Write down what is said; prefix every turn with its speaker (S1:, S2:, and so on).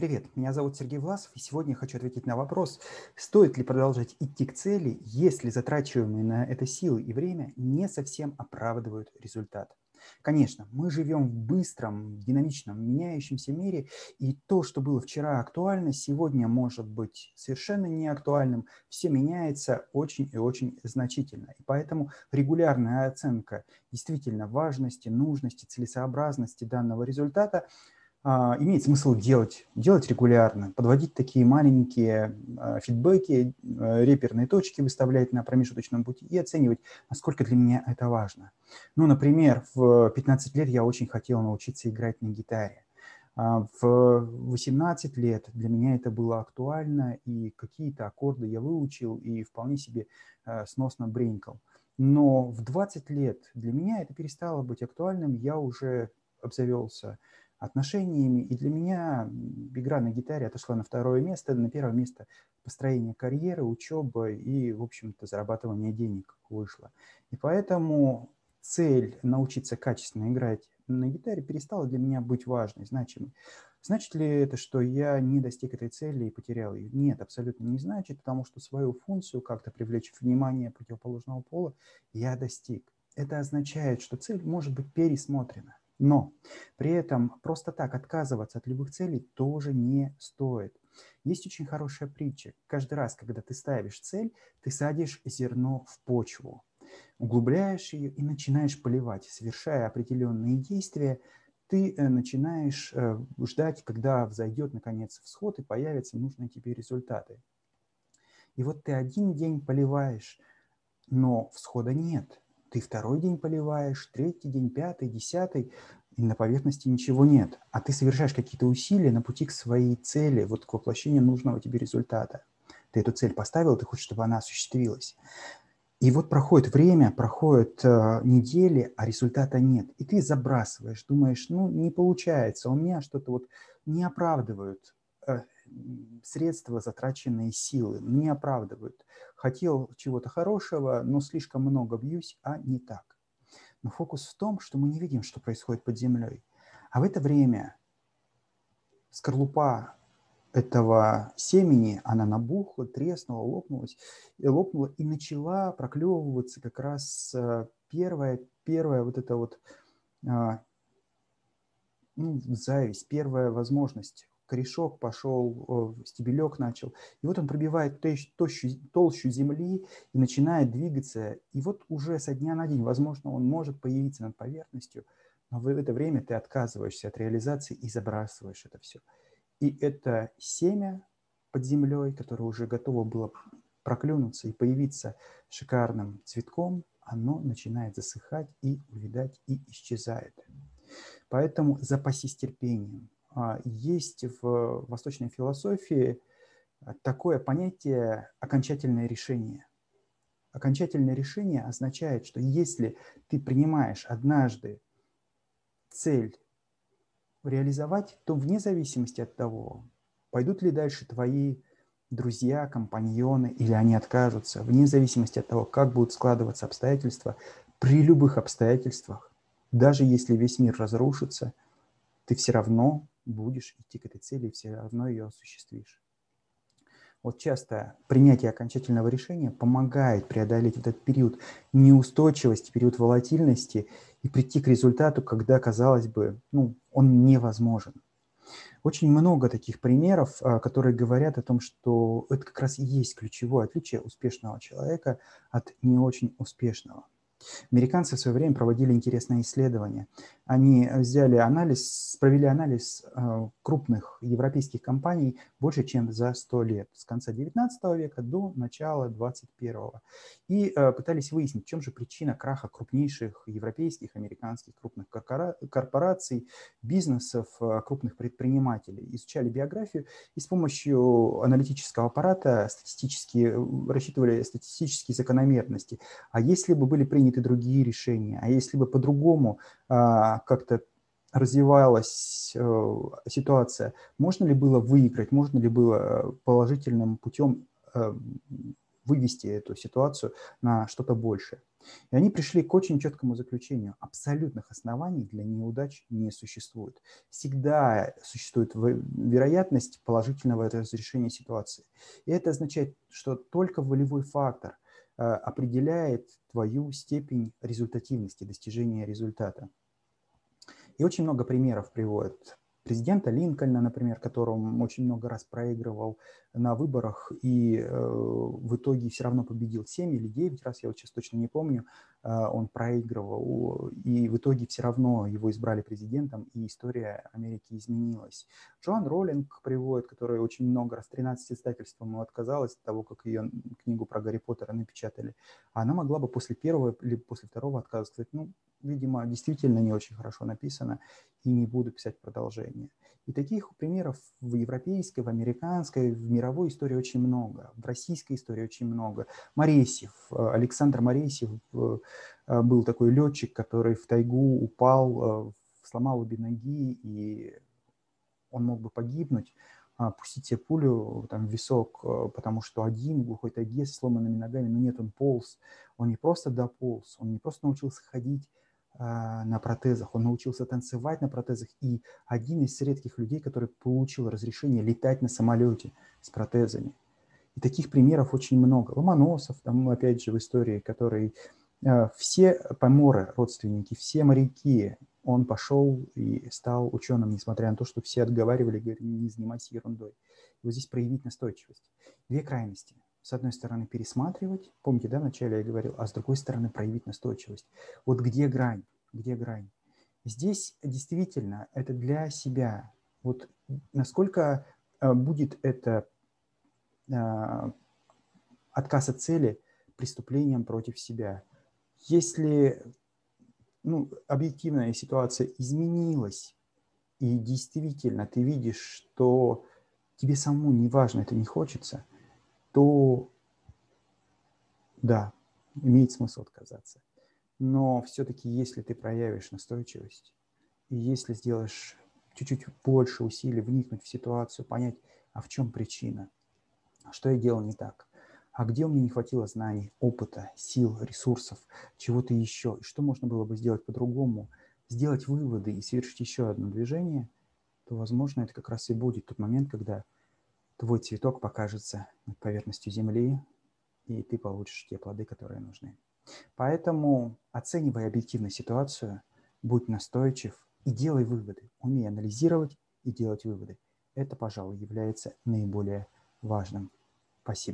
S1: Привет, меня зовут Сергей Власов, и сегодня я хочу ответить на вопрос, стоит ли продолжать идти к цели, если затрачиваемые на это силы и время не совсем оправдывают результат. Конечно, мы живем в быстром, динамичном, меняющемся мире, и то, что было вчера актуально, сегодня может быть совершенно не актуальным. Все меняется очень и очень значительно. И поэтому регулярная оценка действительно важности, нужности, целесообразности данного результата – имеет смысл делать, делать регулярно, подводить такие маленькие а, фидбэки, а, реперные точки выставлять на промежуточном пути и оценивать, насколько для меня это важно. Ну, например, в 15 лет я очень хотел научиться играть на гитаре. В 18 лет для меня это было актуально, и какие-то аккорды я выучил и вполне себе сносно бренькал. Но в 20 лет для меня это перестало быть актуальным, я уже обзавелся отношениями. И для меня игра на гитаре отошла на второе место. На первое место построение карьеры, учеба и, в общем-то, зарабатывание денег вышло. И поэтому цель научиться качественно играть на гитаре перестала для меня быть важной, значимой. Значит ли это, что я не достиг этой цели и потерял ее? Нет, абсолютно не значит, потому что свою функцию как-то привлечь внимание противоположного пола я достиг. Это означает, что цель может быть пересмотрена. Но при этом просто так отказываться от любых целей тоже не стоит. Есть очень хорошая притча. Каждый раз, когда ты ставишь цель, ты садишь зерно в почву, углубляешь ее и начинаешь поливать. Совершая определенные действия, ты э, начинаешь э, ждать, когда взойдет, наконец, всход и появятся нужные тебе результаты. И вот ты один день поливаешь, но всхода нет. Ты второй день поливаешь, третий день, пятый, десятый, и на поверхности ничего нет. А ты совершаешь какие-то усилия на пути к своей цели, вот к воплощению нужного тебе результата. Ты эту цель поставил, ты хочешь, чтобы она осуществилась. И вот проходит время, проходят э, недели, а результата нет. И ты забрасываешь, думаешь, ну, не получается, у меня что-то вот не оправдывают э, средства, затраченные силы, не оправдывают. Хотел чего-то хорошего, но слишком много бьюсь, а не так. Но фокус в том, что мы не видим, что происходит под землей. А в это время скорлупа этого семени, она набухла, треснула, лопнулась, и лопнула, и начала проклевываться как раз э, первая, первая вот эта вот а, ну, зависть, первая возможность корешок пошел, стебелек начал. И вот он пробивает толщу, толщу земли и начинает двигаться. И вот уже со дня на день, возможно, он может появиться над поверхностью, но в это время ты отказываешься от реализации и забрасываешь это все. И это семя под землей, которое уже готово было проклюнуться и появиться шикарным цветком, оно начинает засыхать и увядать и исчезает. Поэтому запасись терпением, есть в восточной философии такое понятие окончательное решение. Окончательное решение означает, что если ты принимаешь однажды цель реализовать, то вне зависимости от того, пойдут ли дальше твои друзья, компаньоны или они откажутся, вне зависимости от того, как будут складываться обстоятельства, при любых обстоятельствах, даже если весь мир разрушится, ты все равно будешь идти к этой цели и все равно ее осуществишь. Вот часто принятие окончательного решения помогает преодолеть этот период неустойчивости, период волатильности и прийти к результату, когда, казалось бы, ну, он невозможен. Очень много таких примеров, а, которые говорят о том, что это как раз и есть ключевое отличие успешного человека от не очень успешного. Американцы в свое время проводили интересное исследование. Они взяли анализ, провели анализ э, крупных европейских компаний больше, чем за 100 лет, с конца 19 века до начала 21 и э, пытались выяснить, в чем же причина краха крупнейших европейских, американских крупных корпораций, бизнесов, э, крупных предпринимателей. Изучали биографию и с помощью аналитического аппарата статистически рассчитывали статистические закономерности. А если бы были приняты приняты другие решения, а если бы по-другому а, как-то развивалась э, ситуация, можно ли было выиграть, можно ли было положительным путем э, вывести эту ситуацию на что-то большее. И они пришли к очень четкому заключению. Абсолютных оснований для неудач не существует. Всегда существует вероятность положительного разрешения ситуации. И это означает, что только волевой фактор определяет твою степень результативности, достижения результата. И очень много примеров приводят президента Линкольна, например, которому очень много раз проигрывал на выборах и э, в итоге все равно победил 7 или 9 раз, я вот сейчас точно не помню, э, он проигрывал, и в итоге все равно его избрали президентом, и история Америки изменилась. Джоан Роллинг приводит, которая очень много раз, 13 издательств ему отказалась от того, как ее книгу про Гарри Поттера напечатали. Она могла бы после первого или после второго отказа сказать, ну, видимо, действительно не очень хорошо написано, и не буду писать продолжение. И таких примеров в европейской, в американской, в мировой истории очень много, в российской истории очень много. Моресьев, э, Александр Моресьев э, э, был такой летчик, который в тайгу упал, сломал обе ноги, и он мог бы погибнуть, а, пустить себе пулю там, в висок, потому что один в глухой тайге с сломанными ногами, но нет, он полз. Он не просто дополз, он не просто научился ходить, на протезах, он научился танцевать на протезах, и один из редких людей, который получил разрешение летать на самолете с протезами. И таких примеров очень много. Ломоносов, там, опять же, в истории, который а, все поморы, родственники, все моряки, он пошел и стал ученым, несмотря на то, что все отговаривали, говорили, не занимайся ерундой. И вот здесь проявить настойчивость. Две крайности – с одной стороны, пересматривать, помните, да, вначале я говорил, а с другой стороны, проявить настойчивость. Вот где грань, где грань. Здесь действительно это для себя. Вот насколько э, будет это э, отказ от цели преступлением против себя. Если ну, объективная ситуация изменилась, и действительно ты видишь, что тебе самому не важно, это не хочется, то да, имеет смысл отказаться. Но все-таки, если ты проявишь настойчивость, и если сделаешь чуть-чуть больше усилий вникнуть в ситуацию, понять, а в чем причина, что я делал не так, а где у меня не хватило знаний, опыта, сил, ресурсов, чего-то еще, и что можно было бы сделать по-другому, сделать выводы и совершить еще одно движение, то, возможно, это как раз и будет тот момент, когда твой цветок покажется над поверхностью земли, и ты получишь те плоды, которые нужны. Поэтому оценивай объективно ситуацию, будь настойчив и делай выводы. Умей анализировать и делать выводы. Это, пожалуй, является наиболее важным. Спасибо.